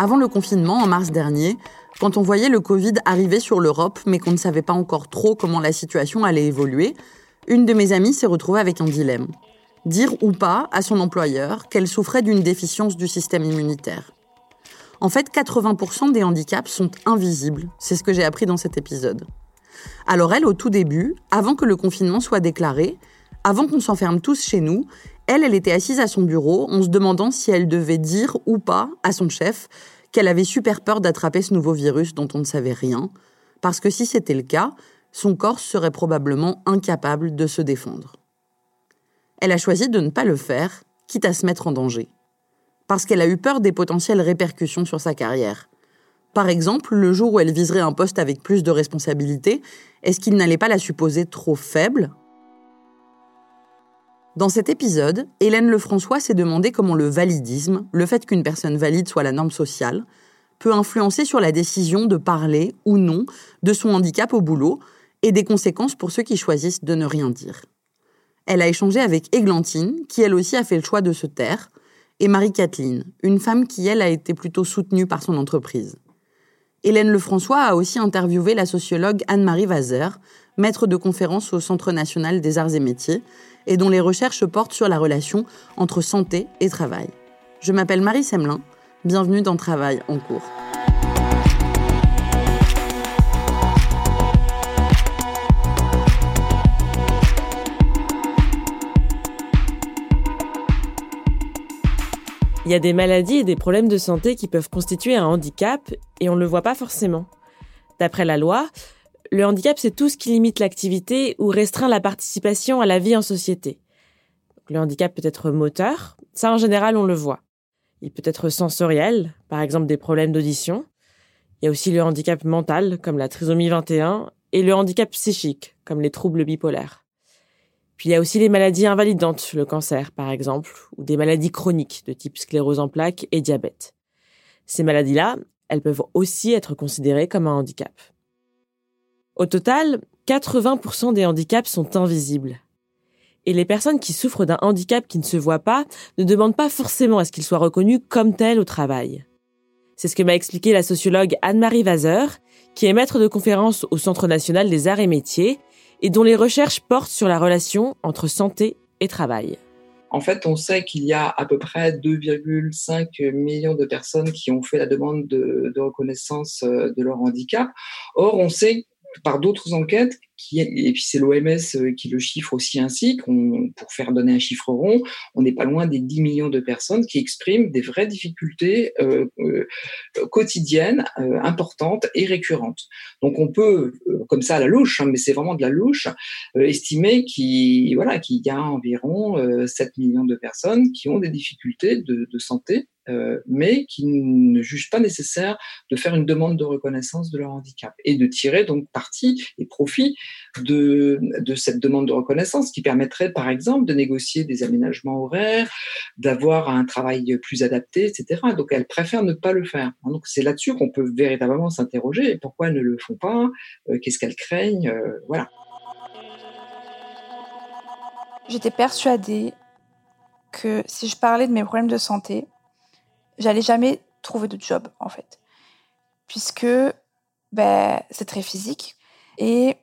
Avant le confinement, en mars dernier, quand on voyait le Covid arriver sur l'Europe, mais qu'on ne savait pas encore trop comment la situation allait évoluer, une de mes amies s'est retrouvée avec un dilemme. Dire ou pas à son employeur qu'elle souffrait d'une déficience du système immunitaire. En fait, 80% des handicaps sont invisibles. C'est ce que j'ai appris dans cet épisode. Alors elle, au tout début, avant que le confinement soit déclaré, avant qu'on s'enferme tous chez nous, elle, elle était assise à son bureau en se demandant si elle devait dire ou pas à son chef qu'elle avait super peur d'attraper ce nouveau virus dont on ne savait rien, parce que si c'était le cas, son corps serait probablement incapable de se défendre. Elle a choisi de ne pas le faire, quitte à se mettre en danger, parce qu'elle a eu peur des potentielles répercussions sur sa carrière. Par exemple, le jour où elle viserait un poste avec plus de responsabilités, est-ce qu'il n'allait pas la supposer trop faible dans cet épisode, Hélène Lefrançois s'est demandé comment le validisme, le fait qu'une personne valide soit la norme sociale, peut influencer sur la décision de parler ou non de son handicap au boulot et des conséquences pour ceux qui choisissent de ne rien dire. Elle a échangé avec Églantine, qui elle aussi a fait le choix de se taire, et Marie-Kathleen, une femme qui elle a été plutôt soutenue par son entreprise. Hélène Lefrançois a aussi interviewé la sociologue Anne-Marie Vazer, maître de conférence au Centre national des arts et métiers, et dont les recherches portent sur la relation entre santé et travail. Je m'appelle Marie Semelin, bienvenue dans Travail en cours. Il y a des maladies et des problèmes de santé qui peuvent constituer un handicap et on ne le voit pas forcément. D'après la loi, le handicap, c'est tout ce qui limite l'activité ou restreint la participation à la vie en société. Le handicap peut être moteur, ça en général on le voit. Il peut être sensoriel, par exemple des problèmes d'audition. Il y a aussi le handicap mental, comme la trisomie 21, et le handicap psychique, comme les troubles bipolaires. Puis il y a aussi les maladies invalidantes, le cancer par exemple, ou des maladies chroniques de type sclérose en plaques et diabète. Ces maladies-là, elles peuvent aussi être considérées comme un handicap. Au total, 80% des handicaps sont invisibles. Et les personnes qui souffrent d'un handicap qui ne se voit pas ne demandent pas forcément à ce qu'il soit reconnu comme tel au travail. C'est ce que m'a expliqué la sociologue Anne-Marie Vazer, qui est maître de conférence au Centre national des arts et métiers et dont les recherches portent sur la relation entre santé et travail. En fait, on sait qu'il y a à peu près 2,5 millions de personnes qui ont fait la demande de, reconnaissance euh, de leur handicap. Or, on sait par d'autres enquêtes, qui, et puis c'est l'OMS euh, qui le chiffre aussi ainsi, pour faire donner un chiffre rond, on n'est pas loin des 10 millions de personnes qui expriment des vraies difficultés euh, euh, quotidiennes, importantes et récurrentes. Donc on peut, comme ça à la louche, hein, mais c'est vraiment de la louche, estimer qu'il voilà, y a environ 7 millions de personnes qui ont des difficultés de santé euh, mais qui ne jugent pas nécessaire de faire une demande de reconnaissance de leur handicap et de tirer donc parti et profit de, cette demande de reconnaissance qui permettrait par exemple de négocier des aménagements horaires, d'avoir un travail plus adapté, etc. Donc elles préfèrent ne pas le faire. Donc c'est là-dessus qu'on peut véritablement s'interroger pourquoi elles ne le font pas, euh, qu'est-ce qu'elles craignent, euh, voilà. J'étais persuadée que si je parlais de mes problèmes de santé, j'allais jamais trouver de job en fait, puisque ben, c'est très physique et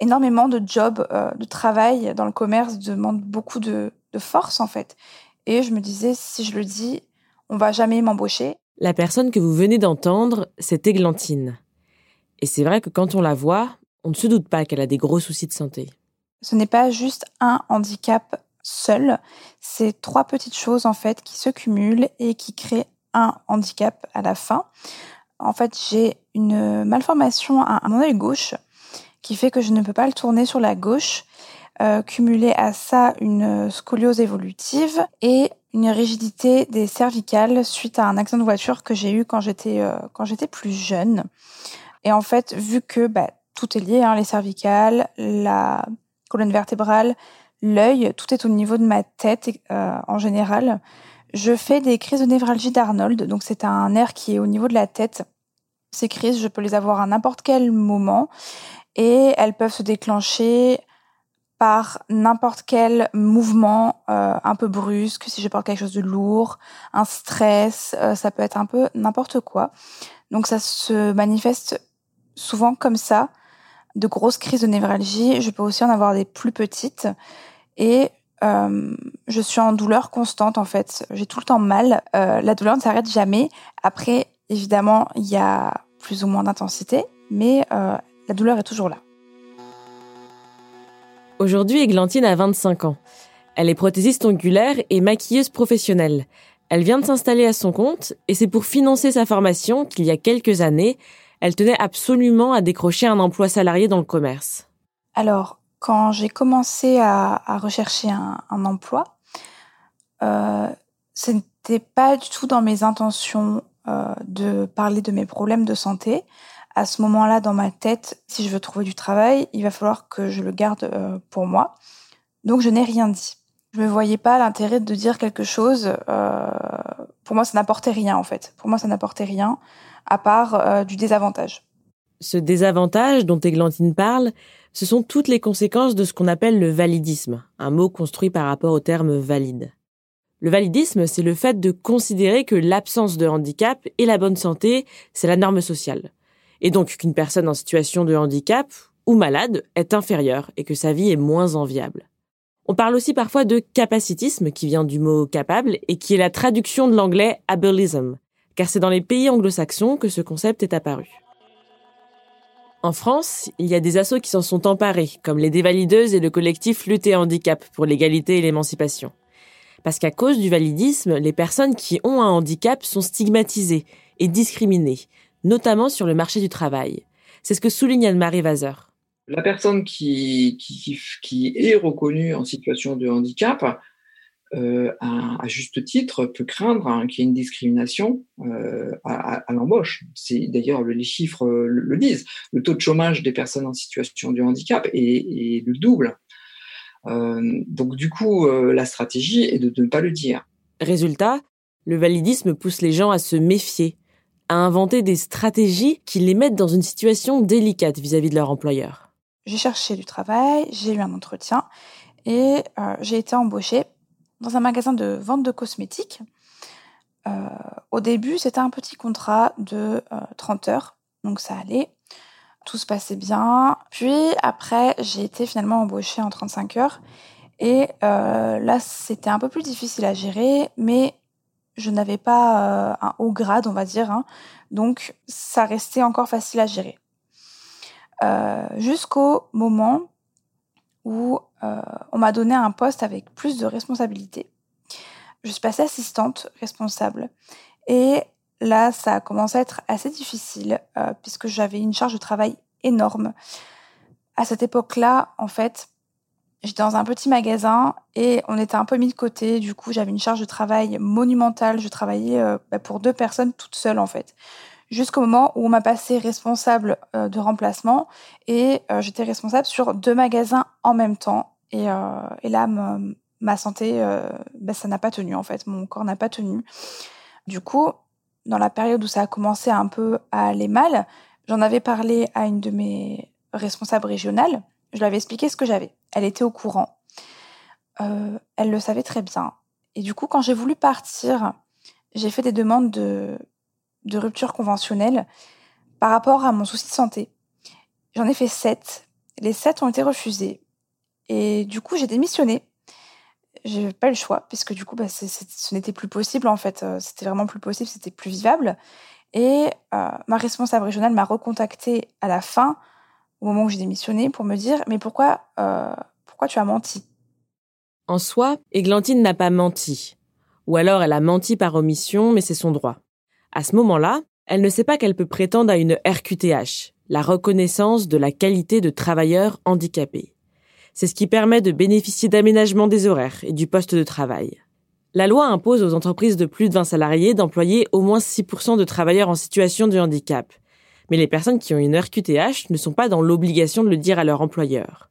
énormément de jobs, euh, de travail dans le commerce demandent beaucoup de, de, force en fait. Et je me disais, si je le dis, on va jamais m'embaucher. La personne que vous venez d'entendre, c'est Églantine. Et c'est vrai que quand on la voit, on ne se doute pas qu'elle a des gros soucis de santé. Ce n'est pas juste un handicap seul. C'est trois petites choses en fait qui se cumulent et qui créent un handicap à la fin. En fait, j'ai une malformation à mon œil gauche qui fait que je ne peux pas le tourner sur la gauche. Euh, cumulé à ça une scoliose évolutive et une rigidité des cervicales suite à un accident de voiture que j'ai eu quand j'étais euh, quand j'étais plus jeune. Et en fait, vu que bah, tout est lié, hein, les cervicales, la colonne vertébrale, l'œil, tout est au niveau de ma tête euh, en général. Je fais des crises de névralgie d'Arnold, donc c'est un nerf qui est au niveau de la tête. Ces crises, je peux les avoir à n'importe quel moment et elles peuvent se déclencher par n'importe quel mouvement euh, un peu brusque, si je porte quelque chose de lourd, un stress, euh, ça peut être un peu n'importe quoi. Donc ça se manifeste souvent comme ça, de grosses crises de névralgie. Je peux aussi en avoir des plus petites et euh, je suis en douleur constante en fait. J'ai tout le temps mal. Euh, la douleur ne s'arrête jamais. Après, évidemment, il y a plus ou moins d'intensité, mais euh, la douleur est toujours là. Aujourd'hui, Églantine a 25 ans. Elle est prothésiste ongulaire et maquilleuse professionnelle. Elle vient de s'installer à son compte et c'est pour financer sa formation qu'il y a quelques années, elle tenait absolument à décrocher un emploi salarié dans le commerce. Alors, quand j'ai commencé à, rechercher un, emploi, euh, ce n'était pas du tout dans mes intentions euh, de parler de mes problèmes de santé. À ce moment-là, dans ma tête, si je veux trouver du travail, il va falloir que je le garde euh, pour moi. Donc, je n'ai rien dit. Je ne voyais pas l'intérêt de dire quelque chose. Pour moi, ça n'apportait rien, en fait. Pour moi, ça n'apportait rien, à part du désavantage. Ce désavantage dont Églantine parle, ce sont toutes les conséquences de ce qu'on appelle le validisme, un mot construit par rapport au terme valide. Le validisme, c'est le fait de considérer que l'absence de handicap et la bonne santé, c'est la norme sociale. Et donc qu'une personne en situation de handicap ou malade est inférieure et que sa vie est moins enviable. On parle aussi parfois de capacitisme, qui vient du mot capable, et qui est la traduction de l'anglais ableism, car c'est dans les pays anglo-saxons que ce concept est apparu. En France, il y a des assauts qui s'en sont emparés, comme les dévalideuses et le collectif Lutte Handicap pour l'égalité et l'émancipation. Parce qu'à cause du validisme, les personnes qui ont un handicap sont stigmatisées et discriminées, notamment sur le marché du travail. C'est ce que souligne Anne-Marie Vazer. La personne qui est reconnue en situation de handicap euh, à, juste titre, peut craindre hein, qu'il y ait une discrimination euh, à, l'embauche. C'est d'ailleurs les chiffres le, disent. Le taux de chômage des personnes en situation de handicap est, le double. Euh, donc du coup, la stratégie est de, ne pas le dire. Résultat, le validisme pousse les gens à se méfier, à inventer des stratégies qui les mettent dans une situation délicate vis-à-vis de leur employeur. J'ai cherché du travail, j'ai eu un entretien et j'ai été embauchée dans un magasin de vente de cosmétiques. Euh, au début, c'était un petit contrat de 30 euh, heures, donc ça allait. Tout se passait bien. Puis après, j'ai été finalement embauchée en 35 heures. Et euh, là, c'était un peu plus difficile à gérer, mais je n'avais pas un haut grade, on va dire. Hein. donc, ça restait encore facile à gérer. jusqu'au moment où on m'a donné un poste avec plus de responsabilités. Je suis passée assistante responsable et là, ça a commencé à être assez difficile puisque j'avais une charge de travail énorme. À cette époque-là, en fait, j'étais dans un petit magasin et on était un peu mis de côté. Du coup, j'avais une charge de travail monumentale. Je travaillais euh, bah, pour deux personnes toute seule, en fait. Jusqu'au moment où on m'a passé responsable euh, de remplacement et euh, j'étais responsable sur deux magasins en même temps. Et, et là, ma santé, bah, ça n'a pas tenu, en fait. Mon corps n'a pas tenu. Du coup, dans la période où ça a commencé un peu à aller mal, j'en avais parlé à une de mes responsables régionales je lui avais expliqué ce que j'avais. Elle était au courant. Euh, elle le savait très bien. Et du coup, quand j'ai voulu partir, j'ai fait des demandes de, de rupture conventionnelle par rapport à mon souci de santé. J'en ai fait sept. Les sept ont été refusés. Et du coup, j'ai démissionné. J'ai pas le choix, puisque du coup, bah, ce n'était plus possible, en fait. Euh, c'était vraiment plus possible, c'était plus vivable. Et euh, ma responsable régionale m'a recontacté à la fin au moment où j'ai démissionné pour me dire mais pourquoi euh, pourquoi tu as menti? En soi, Églantine n'a pas menti. Ou alors elle a menti par omission, mais c'est son droit. À ce moment-là, elle ne sait pas qu'elle peut prétendre à une RQTH, la reconnaissance de la qualité de travailleur handicapé. C'est ce qui permet de bénéficier d'aménagement des horaires et du poste de travail. La loi impose aux entreprises de plus de 20 salariés d'employer au moins 6% de travailleurs en situation de handicap, mais les personnes qui ont une RQTH ne sont pas dans l'obligation de le dire à leur employeur.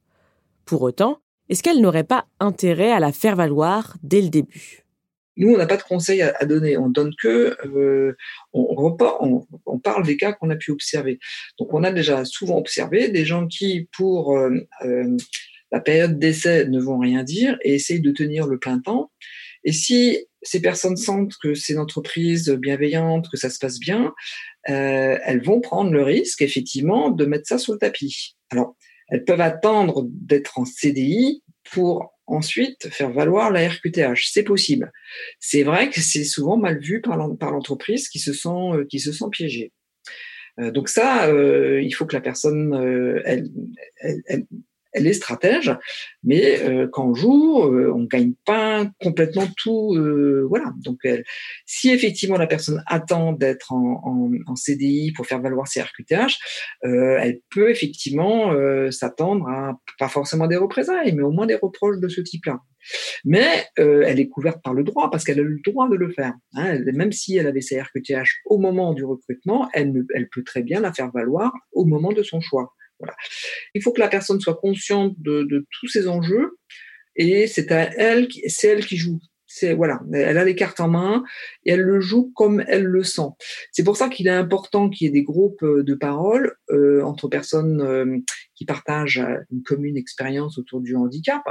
Pour autant, est-ce qu'elles n'auraient pas intérêt à la faire valoir dès le début? Nous, on n'a pas de conseils à, donner. On donne que, euh, on, on, parle des cas qu'on a pu observer. Donc, on a déjà souvent observé des gens qui, pour euh, euh, la période d'essai, ne vont rien dire et essayent de tenir le plein temps. Et si ces personnes sentent que c'est une entreprise bienveillante, que ça se passe bien, euh, elles vont prendre le risque, effectivement, de mettre ça sous le tapis. Alors, elles peuvent attendre d'être en CDI pour ensuite faire valoir la RQTH. C'est possible. C'est vrai que c'est souvent mal vu par l'entreprise qui se sent euh, qui se sent piégée. Euh, donc ça, il faut que la personne, est stratège, mais euh, quand on joue, euh, on gagne pas complètement tout. Euh, voilà. Donc, si effectivement la personne attend d'être en, CDI pour faire valoir ses RQTH, elle peut effectivement s'attendre à pas forcément des représailles, mais au moins des reproches de ce type-là. Mais elle est couverte par le droit parce qu'elle a le droit de le faire. Hein. Même si elle avait sa RQTH au moment du recrutement, elle peut très bien la faire valoir au moment de son choix. Il faut que la personne soit consciente de, tous ces enjeux et c'est à elle, c'est elle qui joue. C'est voilà, elle a les cartes en main et elle le joue comme elle le sent. C'est pour ça qu'il est important qu'il y ait des groupes euh, de parole euh, entre personnes euh, qui partagent une commune expérience autour du handicap,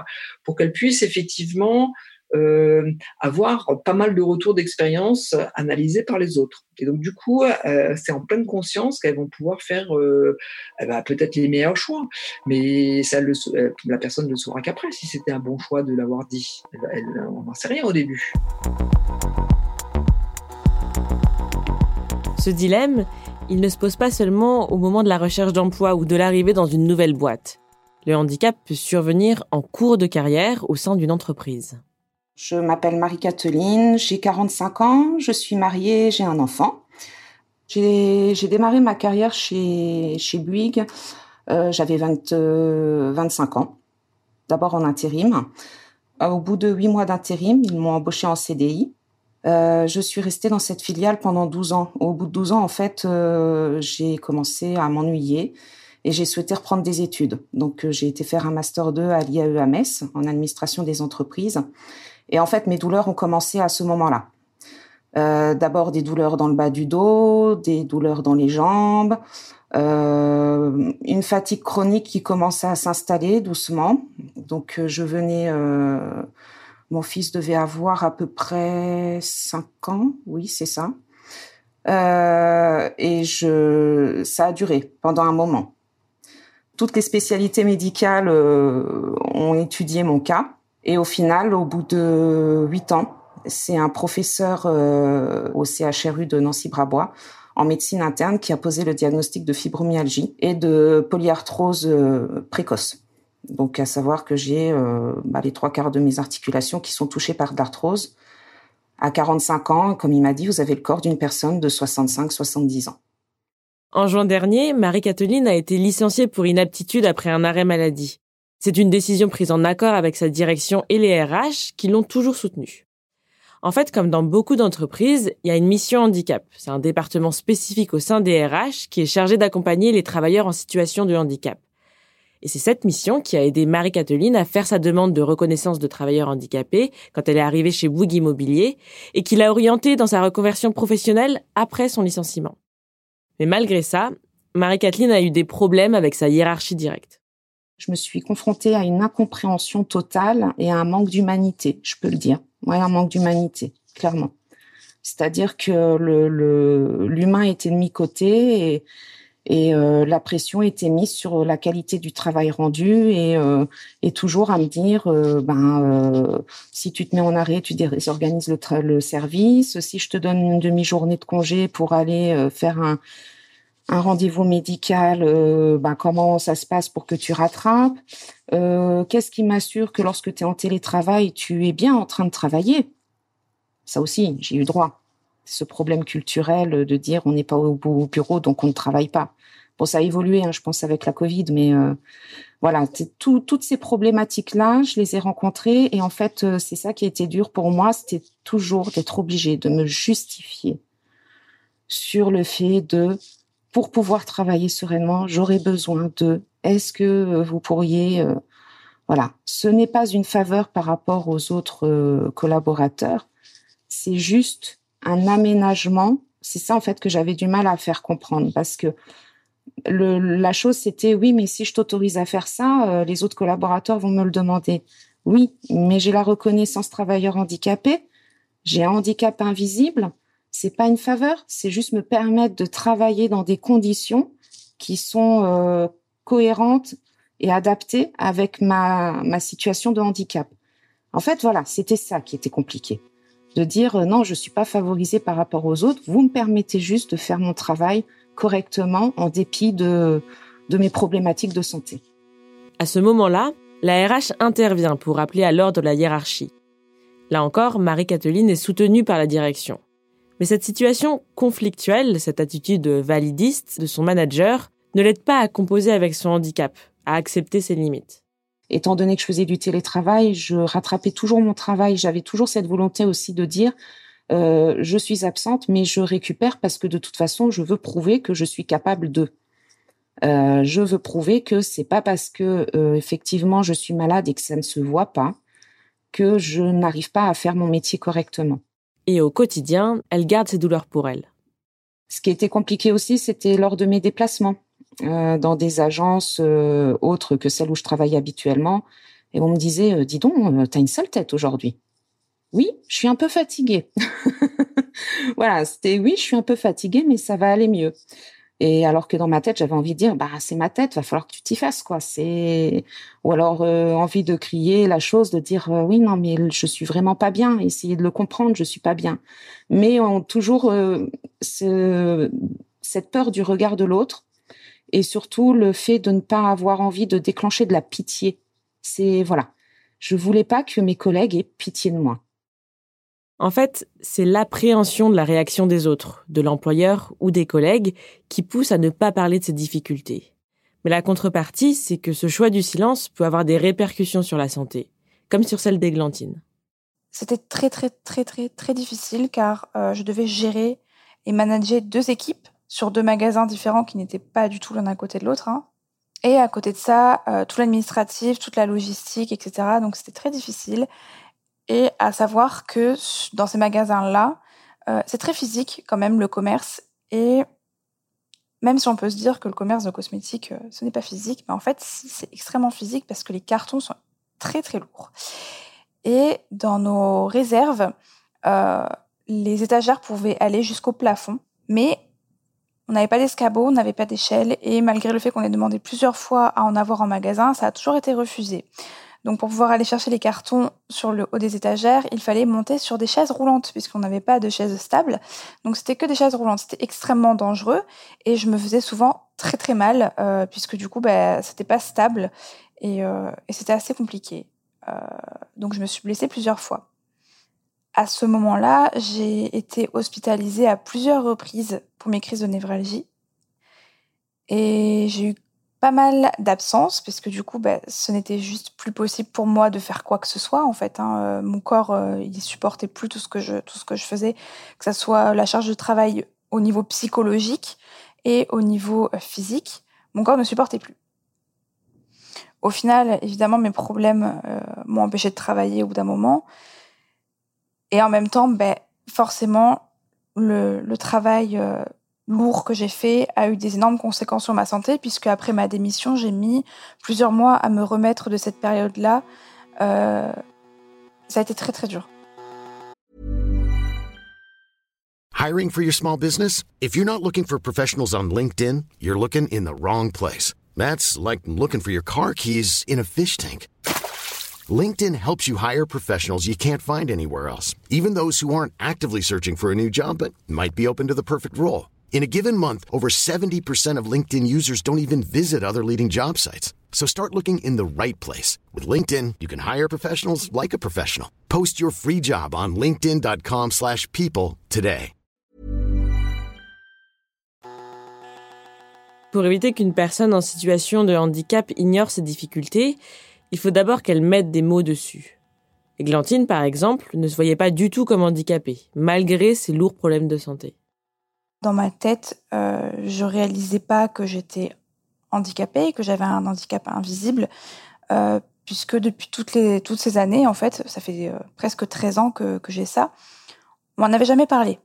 pour qu'elles puissent effectivement avoir pas mal de retours d'expérience analysés par les autres. Et donc du coup, euh, c'est en pleine conscience qu'elles vont pouvoir faire euh, eh ben, peut-être les meilleurs choix, mais ça la personne ne saura qu'après si c'était un bon choix de l'avoir dit. Elle, on n'en sait rien au début. Ce dilemme, il ne se pose pas seulement au moment de la recherche d'emploi ou de l'arrivée dans une nouvelle boîte. Le handicap peut survenir en cours de carrière au sein d'une entreprise. Je m'appelle Marie-Catherine, j'ai 45 ans, je suis mariée, j'ai un enfant. J'ai démarré ma carrière chez, chez Bouygues, euh, j'avais 25 euh, ans, d'abord en intérim. Euh, au bout de huit mois d'intérim, ils m'ont embauché en CDI. je suis restée dans cette filiale pendant 12 ans. Au bout de 12 ans, en fait, j'ai commencé à m'ennuyer et j'ai souhaité reprendre des études. Donc, j'ai été faire un master 2 à l'IAE à Metz en administration des entreprises. Et en fait, mes douleurs ont commencé à ce moment-là. Euh, D'abord des douleurs dans le bas du dos, des douleurs dans les jambes, euh, une fatigue chronique qui commençait à s'installer doucement. Donc euh, je venais, euh, mon fils devait avoir à peu près 5 ans, oui c'est ça. Euh, et je, ça a duré pendant un moment. Toutes les spécialités médicales euh, ont étudié mon cas. Et au final, au bout de huit ans, c'est un professeur euh, au CHRU de Nancy-Brabois en médecine interne qui a posé le diagnostic de fibromyalgie et de polyarthrose euh, précoce. Donc, à savoir que j'ai euh, bah, les trois quarts de mes articulations qui sont touchées par de l'arthrose. À 45 ans, comme il m'a dit, vous avez le corps d'une personne de 65-70 ans. En juin dernier, Marie-Catherine a été licenciée pour inaptitude après un arrêt maladie. C'est une décision prise en accord avec sa direction et les RH qui l'ont toujours soutenue. En fait, comme dans beaucoup d'entreprises, il y a une mission handicap. C'est un département spécifique au sein des RH qui est chargé d'accompagner les travailleurs en situation de handicap. Et c'est cette mission qui a aidé Marie-Catherine à faire sa demande de reconnaissance de travailleurs handicapés quand elle est arrivée chez Bouygues Immobilier et qui l'a orientée dans sa reconversion professionnelle après son licenciement. Mais malgré ça, Marie-Catherine a eu des problèmes avec sa hiérarchie directe. Je me suis confrontée à une incompréhension totale et à un manque d'humanité, je peux le dire. Ouais, un manque d'humanité, clairement. C'est-à-dire que l'humain était de mi-côté et, et euh, la pression était mise sur la qualité du travail rendu et, euh, et toujours à me dire euh, ben si tu te mets en arrêt tu désorganises le, le service si je te donne une demi-journée de congé pour aller faire un, un rendez-vous médical ben comment ça se passe pour que tu rattrapes euh, qu'est-ce qui m'assure que lorsque tu es en télétravail, tu es bien en train de travailler? Ça aussi, j'ai eu droit. Ce problème culturel de dire on n'est pas au bureau, donc on ne travaille pas. Bon, ça a évolué, hein, je pense, avec la Covid, mais euh, voilà, toutes ces problématiques-là, je les ai rencontrées et en fait, euh, c'est ça qui a été dur pour moi, c'était toujours d'être obligé de me justifier sur le fait de, pour pouvoir travailler sereinement, j'aurais besoin de est-ce que euh, vous pourriez euh, voilà, ce n'est pas une faveur par rapport aux autres euh, collaborateurs, c'est juste un aménagement. C'est ça en fait que j'avais du mal à faire comprendre parce que le, la chose c'était oui, mais si je t'autorise à faire ça, les autres collaborateurs vont me le demander. Oui, mais j'ai la reconnaissance travailleur handicapé, j'ai un handicap invisible. C'est pas une faveur, c'est juste me permettre de travailler dans des conditions qui sont cohérente et adaptée avec ma, ma situation de handicap. En fait, voilà, c'était ça qui était compliqué. De dire euh, non, je suis pas favorisée par rapport aux autres, vous me permettez juste de faire mon travail correctement en dépit de, de mes problématiques de santé. À ce moment-là, la RH intervient pour rappeler à l'ordre la hiérarchie. Là encore, Marie-Catherine est soutenue par la direction. Mais cette situation conflictuelle, cette attitude validiste de son manager, ne l'aide pas à composer avec son handicap, à accepter ses limites. Étant donné que je faisais du télétravail, je rattrapais toujours mon travail. J'avais toujours cette volonté aussi de dire euh, je suis absente, mais je récupère parce que de toute façon, je veux prouver que je suis capable de. Euh, je veux prouver que c'est pas parce que euh, effectivement je suis malade et que ça ne se voit pas que je n'arrive pas à faire mon métier correctement. Et au quotidien, elle garde ses douleurs pour elle. Ce qui était compliqué aussi, c'était lors de mes déplacements. Euh, dans des agences euh, autres que celles où je travaille habituellement. Et on me disait, euh, dis donc, t'as une sale tête aujourd'hui. Oui, je suis un peu fatiguée. voilà, c'était oui, je suis un peu fatiguée, mais ça va aller mieux. Et alors que dans ma tête, j'avais envie de dire, bah c'est ma tête, va falloir que tu t'y fasses, quoi. C'est ou alors envie de crier la chose, de dire oui, non, mais je suis vraiment pas bien. Essayer de le comprendre, je suis pas bien. Mais on toujours ce, cette peur du regard de l'autre et surtout le fait de ne pas avoir envie de déclencher de la pitié. C'est voilà, je voulais pas que mes collègues aient pitié de moi. En fait, c'est l'appréhension de la réaction des autres, de l'employeur ou des collègues, qui pousse à ne pas parler de ces difficultés. Mais la contrepartie, c'est que ce choix du silence peut avoir des répercussions sur la santé, comme sur celle d'Églantine. C'était très très très très très difficile car euh, je devais gérer et manager deux équipes sur deux magasins différents qui n'étaient pas du tout l'un à côté de l'autre. Hein. Et à côté de ça, euh, tout l'administratif, toute la logistique, etc. Donc c'était très difficile. Et à savoir que dans ces magasins-là, euh, c'est très physique quand même le commerce. Et même si on peut se dire que le commerce de cosmétiques, euh, ce n'est pas physique, mais en fait, c'est extrêmement physique parce que les cartons sont très très lourds. Et dans nos réserves, les étagères pouvaient aller jusqu'au plafond, mais on n'avait pas d'escabeau, on n'avait pas d'échelle, et malgré le fait qu'on ait demandé plusieurs fois à en avoir en magasin, ça a toujours été refusé. Donc pour pouvoir aller chercher les cartons sur le haut des étagères, il fallait monter sur des chaises roulantes puisqu'on n'avait pas de chaises stables. Donc c'était que des chaises roulantes. C'était extrêmement dangereux et je me faisais souvent très très mal euh, puisque du coup bah, c'était pas stable et, euh, et c'était assez compliqué. Euh, donc je me suis blessée plusieurs fois. À ce moment-là, j'ai été hospitalisée à plusieurs reprises pour mes crises de névralgie. Et j'ai eu pas mal d'absence parce que du coup, bah, ce n'était juste plus possible pour moi de faire quoi que ce soit en fait. Hein. Euh, mon corps, euh, il supportait plus tout ce que je tout ce que je faisais, que ce soit la charge de travail au niveau psychologique et au niveau euh, physique. Mon corps ne supportait plus. Au final, évidemment, mes problèmes m'ont empêché de travailler au bout d'un moment. Et en même temps, ben, forcément, le, le travail lourd que j'ai fait a eu des énormes conséquences sur ma santé, puisque après ma démission, j'ai mis plusieurs mois à me remettre de cette période-là. Euh, ça a été très très dur. Hiring for your small business? If you're not looking for professionals on LinkedIn, you're looking in the wrong place. That's like looking for your car keys in a fish tank. LinkedIn helps you hire professionals you can't find anywhere else, even those who aren't actively searching for a new job but might be open to the perfect role. In a given month, over 70% of LinkedIn users don't even visit other leading job sites. So start looking in the right place. With LinkedIn, you can hire professionals like a professional. Post your free job on linkedin.com slash people today. Pour éviter qu'une personne en situation de handicap ignore ses difficultés, il faut d'abord qu'elle mette des mots dessus. Églantine, par exemple, ne se voyait pas du tout comme handicapée, malgré ses lourds problèmes de santé dans ma tête, euh, je réalisais pas que j'étais handicapée, que j'avais un handicap invisible, euh, puisque depuis toutes, ces années, en fait, ça fait euh, presque 13 ans que, j'ai ça, on m'en avait jamais parlé.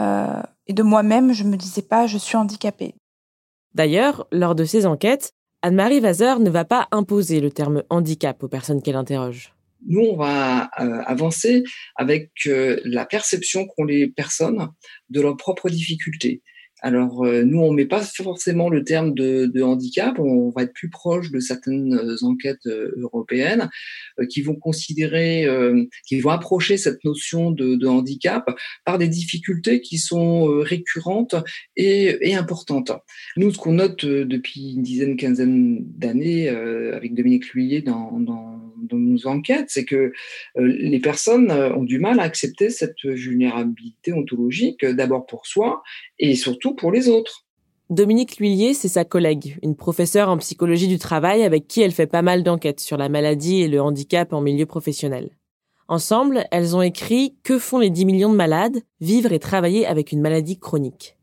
Euh, et de moi-même, je me disais pas, je suis handicapée. D'ailleurs, lors de ces enquêtes, Anne-Marie Vazer ne va pas imposer le terme handicap aux personnes qu'elle interroge nous, on va euh, avancer avec euh, la perception qu'ont les personnes de leurs propres difficultés. Alors, euh, nous, on met pas forcément le terme de, handicap, on va être plus proche de certaines enquêtes européennes qui vont considérer, qui vont approcher cette notion de, handicap par des difficultés qui sont récurrentes et, importantes. Nous, ce qu'on note depuis une dizaine, quinzaine d'années avec Dominique Lhuillet dans, nos enquêtes, c'est que euh, les personnes euh, ont du mal à accepter cette vulnérabilité ontologique, euh, d'abord pour soi et surtout pour les autres. Dominique Lhuillier, c'est sa collègue, une professeure en psychologie du travail avec qui elle fait pas mal d'enquêtes sur la maladie et le handicap en milieu professionnel. Ensemble, elles ont écrit Que font les 10 millions de malades? Vivre et travailler avec une maladie chronique.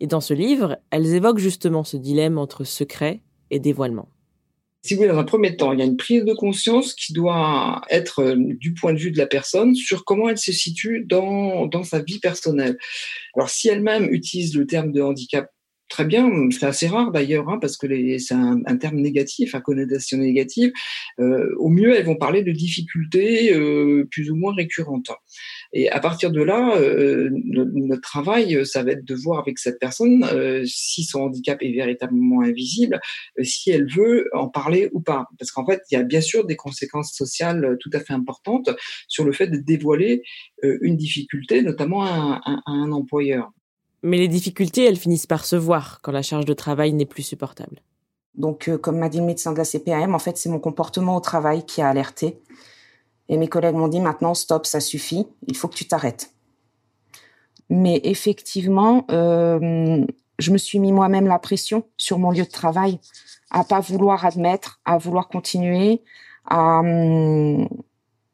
Et dans ce livre, elles évoquent justement ce dilemme entre secret et dévoilement si vous voulez, dans un premier temps, il y a une prise de conscience qui doit être euh, du point de vue de la personne sur comment elle se situe dans, dans sa vie personnelle. Alors, si elle-même utilise le terme de handicap très bien, c'est assez rare d'ailleurs, hein, parce que c'est un, un, terme négatif, à connotation négative. Euh, au mieux, elles vont parler de difficultés euh, plus ou moins récurrentes. Et à partir de là, euh, notre travail, ça va être de voir avec cette personne euh, si son handicap est véritablement invisible, euh, si elle veut en parler ou pas. Parce qu'en fait, il y a bien sûr des conséquences sociales tout à fait importantes sur le fait de dévoiler une difficulté, notamment à un, employeur. Mais les difficultés, elles finissent par se voir quand la charge de travail n'est plus supportable. Donc, comme m'a dit le médecin de la CPAM, en fait, c'est mon comportement au travail qui a alerté. Et mes collègues m'ont dit maintenant, stop, ça suffit, il faut que tu t'arrêtes. Mais effectivement, euh, je me suis mis moi-même la pression sur mon lieu de travail, à pas vouloir admettre, à vouloir continuer, à,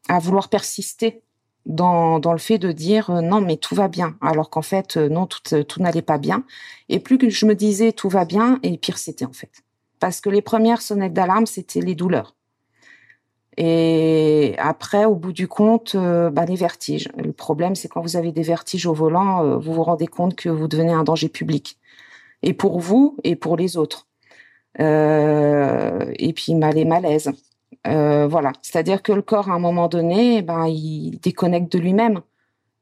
à vouloir persister dans, dans le fait de dire euh, non mais tout va bien alors qu'en fait euh, non tout, tout n'allait pas bien et plus que je me disais tout va bien et pire c'était en fait parce que les premières sonnettes d'alarme c'était les douleurs et après, au bout du compte, euh, bah, les vertiges. Le problème, c'est quand vous avez des vertiges au volant, euh, vous vous rendez compte que vous devenez un danger public. Et pour vous et pour les autres. Euh, et puis bah, les malaises. Voilà. C'est-à-dire que le corps, à un moment donné, ben, il déconnecte de lui-même.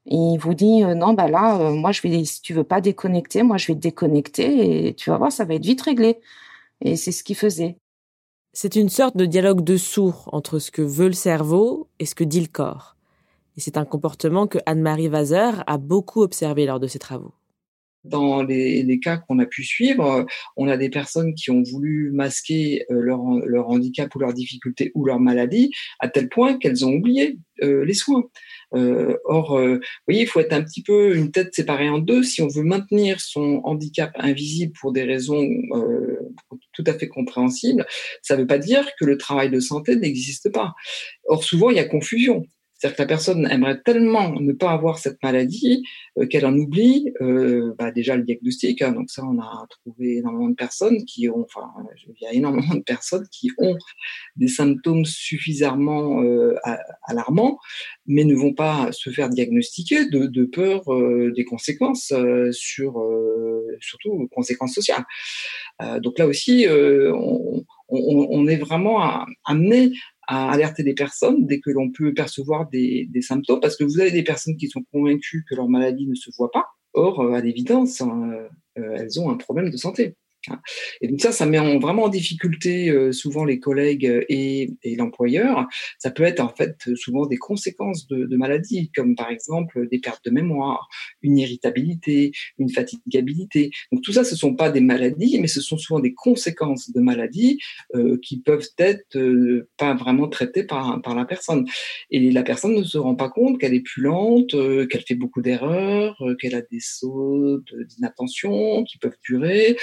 Il vous dit non, bah là, moi je vais, si tu veux pas déconnecter, moi je vais te déconnecter et tu vas voir, ça va être vite réglé. Et c'est ce qu'il faisait. C'est une sorte de dialogue de sourds entre ce que veut le cerveau et ce que dit le corps. Et c'est un comportement que Anne-Marie Vazer a beaucoup observé lors de ses travaux. Dans les, cas qu'on a pu suivre, on a des personnes qui ont voulu masquer euh, leur, leur handicap ou leur difficulté ou leur maladie à tel point qu'elles ont oublié euh, les soins. Euh, or, vous voyez, il faut être un petit peu une tête séparée en deux si on veut maintenir son handicap invisible pour des raisons tout à fait compréhensibles. Ça ne veut pas dire que le travail de santé n'existe pas. Or, souvent, il y a confusion. C'est-à-dire que la personne aimerait tellement ne pas avoir cette maladie euh, qu'elle en oublie euh, bah déjà le diagnostic. Hein, donc ça, on a trouvé énormément de personnes qui ont, enfin, il y a énormément de personnes qui ont des symptômes suffisamment euh, alarmants, mais ne vont pas se faire diagnostiquer de, peur des conséquences sur, surtout conséquences sociales. donc là aussi, on, est vraiment amené à alerter les personnes dès que l'on peut percevoir des, symptômes, parce que vous avez des personnes qui sont convaincues que leur maladie ne se voit pas. Or, euh, à l'évidence, hein, euh, elles ont un problème de santé. Et donc ça, ça met en, vraiment en difficulté euh, souvent les collègues euh, et, l'employeur. Ça peut être en fait souvent des conséquences de, maladies, comme par exemple des pertes de mémoire, une irritabilité, une fatigabilité. Donc tout ça, ce sont pas des maladies, mais ce sont souvent des conséquences de maladies euh, qui peuvent être euh, pas vraiment traitées par, la personne. Et la personne ne se rend pas compte qu'elle est plus lente, qu'elle fait beaucoup d'erreurs, qu'elle a des sauts d'inattention qui peuvent durer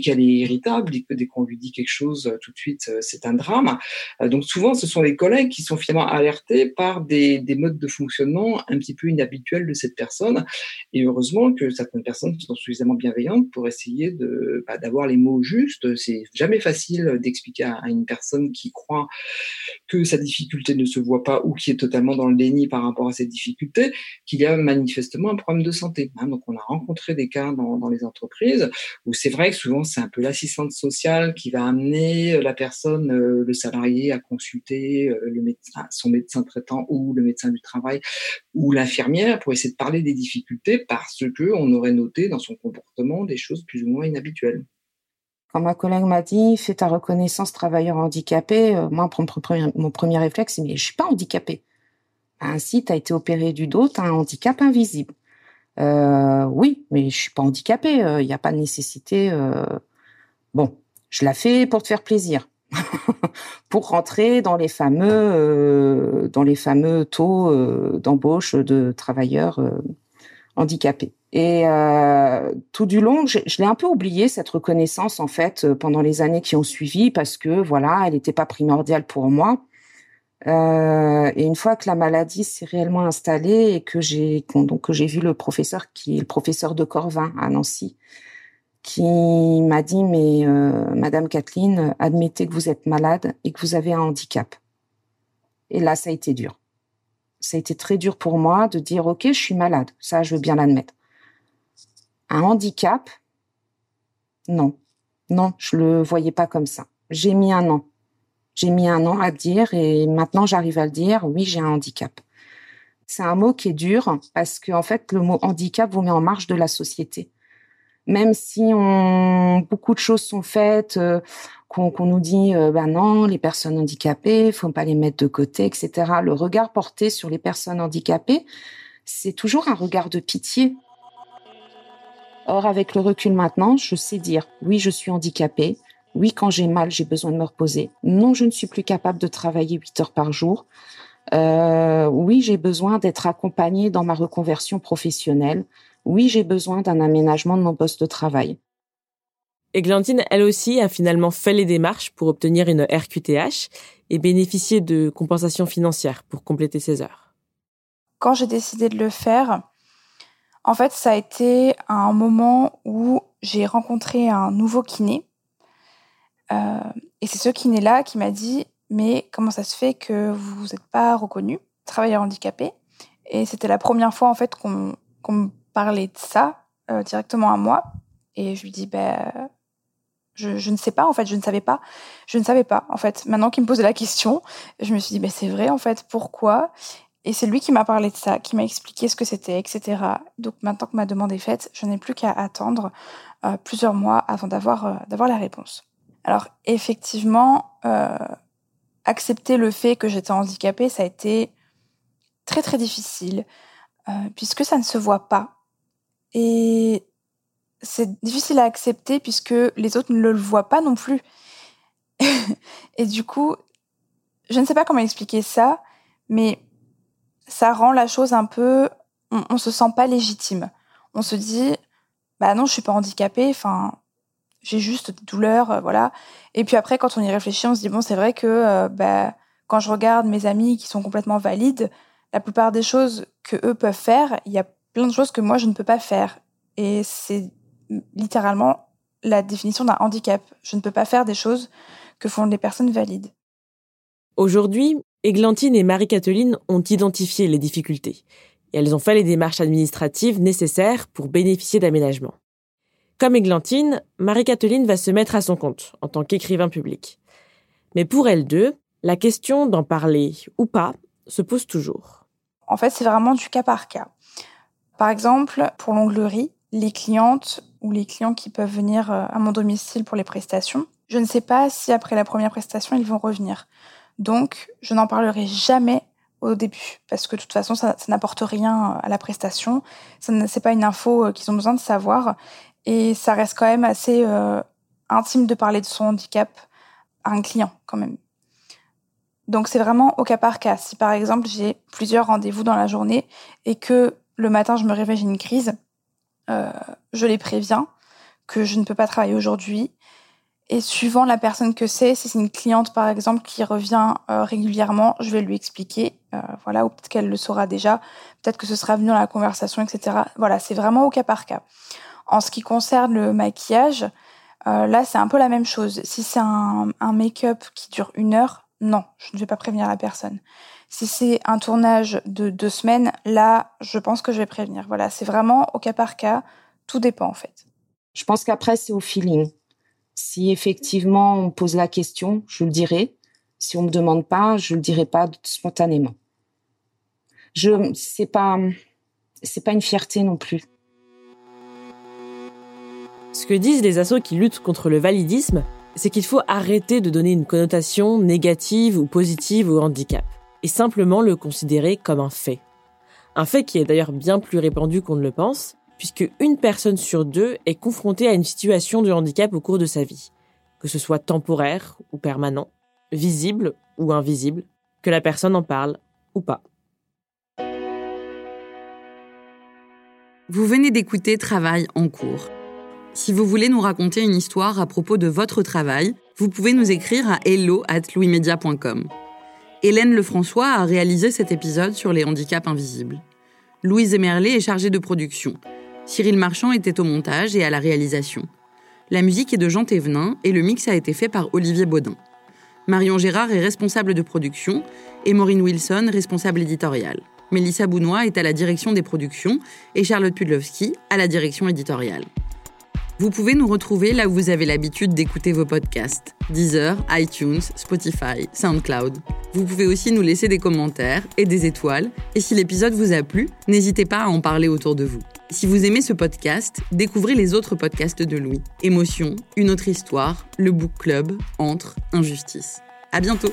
qu'elle est irritable et que dès qu'on lui dit quelque chose, euh, tout de suite, euh, c'est un drame. Euh, donc souvent, ce sont les collègues qui sont finalement alertés par des, des modes de fonctionnement un petit peu inhabituels de cette personne. Et heureusement que certaines personnes sont suffisamment bienveillantes pour essayer de bah, d'avoir les mots justes. C'est jamais facile d'expliquer à, une personne qui croit que sa difficulté ne se voit pas ou qui est totalement dans le déni par rapport à cette difficulté, qu'il y a manifestement un problème de santé. Hein. donc on a rencontré des cas dans les entreprises où c'est vrai que souvent c'est un peu l'assistante sociale qui va amener euh, la personne, euh, le salarié, à consulter euh, le médecin, son médecin traitant ou le médecin du travail ou l'infirmière pour essayer de parler des difficultés parce que on aurait noté dans son comportement des choses plus ou moins inhabituelles. Quand ma collègue m'a dit fais ta reconnaissance travailleur handicapé, moi mon premier, réflexe c'est mais je suis pas handicapé. Ainsi, tu as été opéré du dos, tu as un handicap invisible. Euh, oui, mais je suis pas handicapé. Il n'y a pas de nécessité euh, Bon, je la fais pour te faire plaisir, pour rentrer dans les fameux euh, dans les fameux taux euh, d'embauche de travailleurs euh, handicapés. Et tout du long, je, l'ai un peu oublié cette reconnaissance en fait pendant les années qui ont suivi parce que voilà, elle n'était pas primordiale pour moi. Et une fois que la maladie s'est réellement installée et que j'ai donc que j'ai vu le professeur qui est le professeur de Corvin à Nancy, qui m'a dit mais euh, Madame Kathleen, admettez que vous êtes malade et que vous avez un handicap. Et là, ça a été dur. Ça a été très dur pour moi de dire ok, je suis malade. Ça, je veux bien l'admettre. Un handicap, non, non, je le voyais pas comme ça. J'ai mis un an. J'ai mis un an à dire et maintenant j'arrive à le dire. Oui, j'ai un handicap. C'est un mot qui est dur parce que en fait, le mot handicap vous met en marge de la société même si on, beaucoup de choses sont faites, euh, qu'on nous dit, euh, ben non, les personnes handicapées, faut pas les mettre de côté, etc. Le regard porté sur les personnes handicapées, c'est toujours un regard de pitié. Or, avec le recul maintenant, je sais dire, oui, je suis handicapée. Oui, quand j'ai mal, j'ai besoin de me reposer. Non, je ne suis plus capable de travailler 8 heures par jour. Euh, oui, j'ai besoin d'être accompagnée dans ma reconversion professionnelle oui, j'ai besoin d'un aménagement de mon poste de travail. Églantine, elle aussi, a finalement fait les démarches pour obtenir une RQTH et bénéficier de compensations financières pour compléter ses heures. Quand j'ai décidé de le faire, en fait, ça a été un moment où j'ai rencontré un nouveau kiné. Euh, et c'est ce kiné-là qui m'a dit Mais comment ça se fait que vous n'êtes pas reconnu travailleur handicapé? Et c'était la première fois, en fait, qu'on me parler de ça euh, directement à moi. Et je lui dis, ben, je, je, ne sais pas, en fait, je ne savais pas. Je ne savais pas, en fait. Maintenant qu'il me pose la question, je me suis dit, ben, c'est vrai, en fait, pourquoi? Et c'est lui qui m'a parlé de ça, qui m'a expliqué ce que c'était, etc. Donc maintenant que ma demande est faite, je n'ai plus qu'à attendre euh, plusieurs mois avant d'avoir euh, la réponse. Alors effectivement, euh, accepter le fait que j'étais handicapée, ça a été très très difficile, euh, puisque ça ne se voit pas. Et c'est difficile à accepter puisque les autres ne le voient pas non plus. et du coup, je ne sais pas comment expliquer ça, mais ça rend la chose un peu. On, on se sent pas légitime. On se dit, bah non, je suis pas handicapée. Enfin, j'ai juste des douleurs, euh, voilà. Et puis après, quand on y réfléchit, on se dit bon, c'est vrai que euh, bah, quand je regarde mes amis qui sont complètement valides, la plupart des choses que eux peuvent faire, il y a plein de choses que moi je ne peux pas faire. Et c'est littéralement la définition d'un handicap. Je ne peux pas faire des choses que font les personnes valides. Aujourd'hui, Églantine et Marie-Catherine ont identifié les difficultés et elles ont fait les démarches administratives nécessaires pour bénéficier d'aménagements. Comme Églantine, Marie-Catherine va se mettre à son compte en tant qu'écrivain public. Mais pour elles deux, la question d'en parler ou pas se pose toujours. En fait, c'est vraiment du cas par cas. Par exemple, pour l'onglerie, les clientes ou les clients qui peuvent venir euh, à mon domicile pour les prestations, je ne sais pas si après la première prestation, ils vont revenir. Donc, je n'en parlerai jamais au début, parce que de toute façon, ça, n'apporte rien à la prestation. Ce n'est pas une info euh, qu'ils ont besoin de savoir. Et ça reste quand même assez euh, intime de parler de son handicap à un client, quand même. Donc, c'est vraiment au cas par cas. Si par exemple, j'ai plusieurs rendez-vous dans la journée et que le matin, je me réveille, j'ai une crise, euh, je les préviens que je ne peux pas travailler aujourd'hui. Et suivant la personne que c'est, si c'est une cliente par exemple qui revient euh, régulièrement, je vais lui expliquer, euh, voilà, ou peut-être qu'elle le saura déjà, peut-être que ce sera venu dans la conversation, etc. Voilà, c'est vraiment au cas par cas. En ce qui concerne le maquillage, là c'est un peu la même chose. Si c'est un, un make-up qui dure une heure, non, je ne vais pas prévenir la personne. Si c'est un tournage de deux semaines, là, je pense que je vais prévenir. Voilà, c'est vraiment au cas par cas. Tout dépend en fait. Je pense qu'après, c'est au feeling. Si effectivement on pose la question, je le dirai. Si on me demande pas, je le dirai pas spontanément. Je, c'est pas, c'est pas une fierté non plus. Ce que disent les assos qui luttent contre le validisme, c'est qu'il faut arrêter de donner une connotation négative ou positive au handicap et simplement le considérer comme un fait. Un fait qui est d'ailleurs bien plus répandu qu'on ne le pense, puisque une personne sur deux est confrontée à une situation de handicap au cours de sa vie, que ce soit temporaire ou permanent, visible ou invisible, que la personne en parle ou pas. Vous venez d'écouter Travail en cours. Si vous voulez nous raconter une histoire à propos de votre travail, vous pouvez nous écrire à hello at louismedia.com. Hélène Lefrançois a réalisé cet épisode sur les handicaps invisibles. Louise Emerlet est chargée de production. Cyril Marchand était au montage et à la réalisation. La musique est de Jean Thévenin et le mix a été fait par Olivier Baudin. Marion Gérard est responsable de production et Maureen Wilson responsable éditoriale. Mélissa Bounois est à la direction des productions et Charlotte Pudlowski à la direction éditoriale. Vous pouvez nous retrouver là où vous avez l'habitude d'écouter vos podcasts Deezer, iTunes, Spotify, SoundCloud. Vous pouvez aussi nous laisser des commentaires et des étoiles. Et si l'épisode vous a plu, n'hésitez pas à en parler autour de vous. Si vous aimez ce podcast, découvrez les autres podcasts de Louis. Émotion, Une autre histoire, Le Book Club, Entre, Injustice. À bientôt!